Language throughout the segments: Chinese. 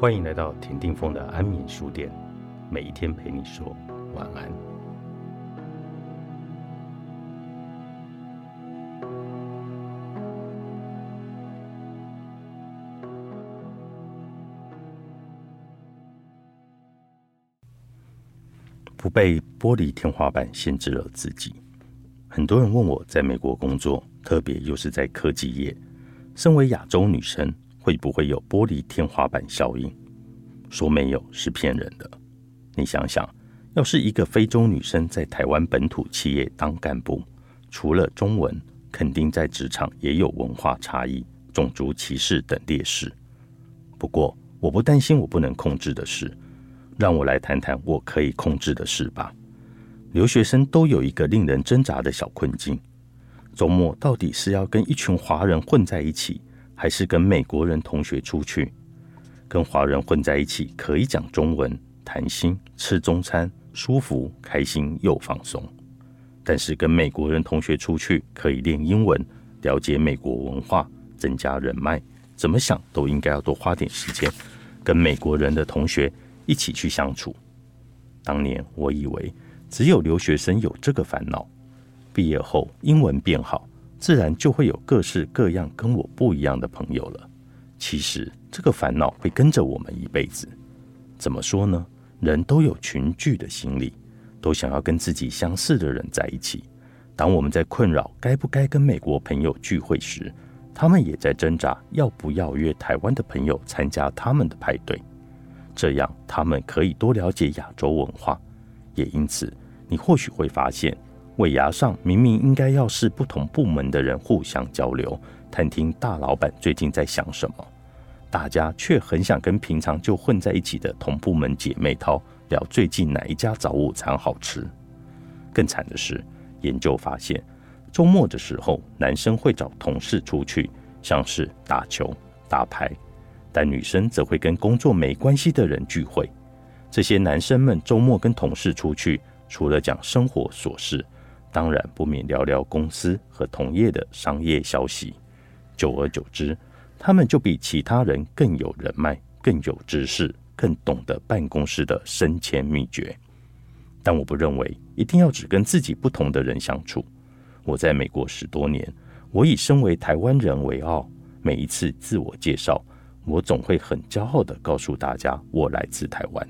欢迎来到田定峰的安眠书店，每一天陪你说晚安。不被玻璃天花板限制了自己。很多人问我在美国工作，特别又是在科技业，身为亚洲女生。会不会有玻璃天花板效应？说没有是骗人的。你想想，要是一个非洲女生在台湾本土企业当干部，除了中文，肯定在职场也有文化差异、种族歧视等劣势。不过，我不担心我不能控制的事，让我来谈谈我可以控制的事吧。留学生都有一个令人挣扎的小困境：周末到底是要跟一群华人混在一起？还是跟美国人同学出去，跟华人混在一起，可以讲中文、谈心、吃中餐，舒服、开心又放松。但是跟美国人同学出去，可以练英文，了解美国文化，增加人脉。怎么想都应该要多花点时间，跟美国人的同学一起去相处。当年我以为只有留学生有这个烦恼，毕业后英文变好。自然就会有各式各样跟我不一样的朋友了。其实这个烦恼会跟着我们一辈子。怎么说呢？人都有群聚的心理，都想要跟自己相似的人在一起。当我们在困扰该不该跟美国朋友聚会时，他们也在挣扎要不要约台湾的朋友参加他们的派对。这样他们可以多了解亚洲文化。也因此，你或许会发现。尾牙上明明应该要是不同部门的人互相交流，探听大老板最近在想什么，大家却很想跟平常就混在一起的同部门姐妹淘聊最近哪一家早午餐好吃。更惨的是，研究发现，周末的时候，男生会找同事出去，像是打球、打牌，但女生则会跟工作没关系的人聚会。这些男生们周末跟同事出去，除了讲生活琐事。当然不免聊聊公司和同业的商业消息，久而久之，他们就比其他人更有人脉、更有知识、更懂得办公室的升迁秘诀。但我不认为一定要只跟自己不同的人相处。我在美国十多年，我以身为台湾人为傲。每一次自我介绍，我总会很骄傲地告诉大家，我来自台湾。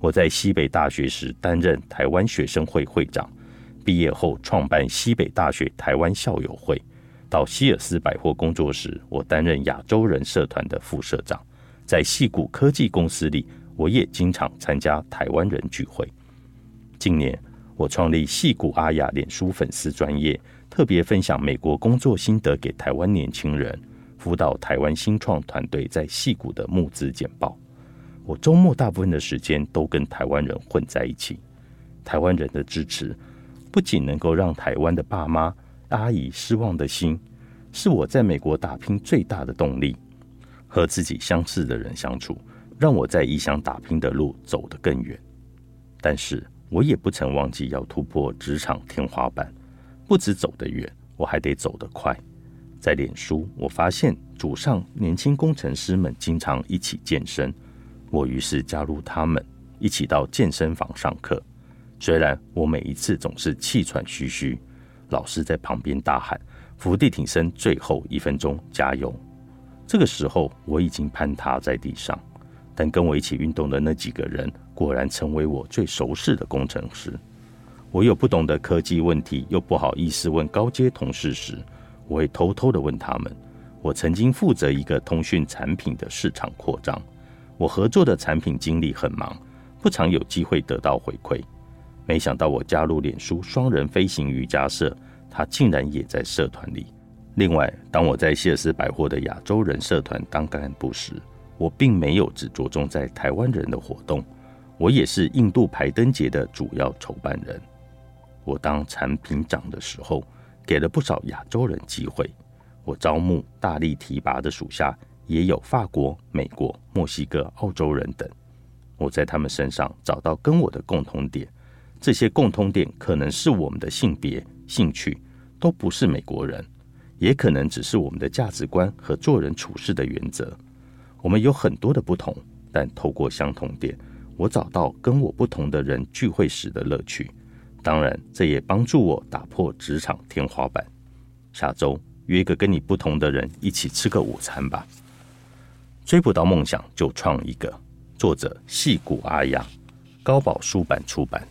我在西北大学时担任台湾学生会会长。毕业后创办西北大学台湾校友会，到希尔斯百货工作时，我担任亚洲人社团的副社长。在戏谷科技公司里，我也经常参加台湾人聚会。近年，我创立戏谷阿雅脸书粉丝专业，特别分享美国工作心得给台湾年轻人，辅导台湾新创团队在戏谷的募资简报。我周末大部分的时间都跟台湾人混在一起，台湾人的支持。不仅能够让台湾的爸妈、阿姨失望的心，是我在美国打拼最大的动力。和自己相似的人相处，让我在异乡打拼的路走得更远。但是我也不曾忘记要突破职场天花板，不止走得远，我还得走得快。在脸书，我发现组上年轻工程师们经常一起健身，我于是加入他们，一起到健身房上课。虽然我每一次总是气喘吁吁，老师在旁边大喊“伏地挺身，最后一分钟，加油！”这个时候我已经攀塌在地上，但跟我一起运动的那几个人果然成为我最熟识的工程师。我有不懂的科技问题，又不好意思问高阶同事时，我会偷偷的问他们。我曾经负责一个通讯产品的市场扩张，我合作的产品经理很忙，不常有机会得到回馈。没想到我加入脸书双人飞行瑜伽社，他竟然也在社团里。另外，当我在谢尔斯百货的亚洲人社团当干部时，我并没有只着重在台湾人的活动，我也是印度排灯节的主要筹办人。我当产品长的时候，给了不少亚洲人机会。我招募大力提拔的属下也有法国、美国、墨西哥、澳洲人等。我在他们身上找到跟我的共同点。这些共通点可能是我们的性别、兴趣，都不是美国人，也可能只是我们的价值观和做人处事的原则。我们有很多的不同，但透过相同点，我找到跟我不同的人聚会时的乐趣。当然，这也帮助我打破职场天花板。下周约一个跟你不同的人一起吃个午餐吧。追不到梦想就创一个。作者：戏骨阿雅，高宝书版出版。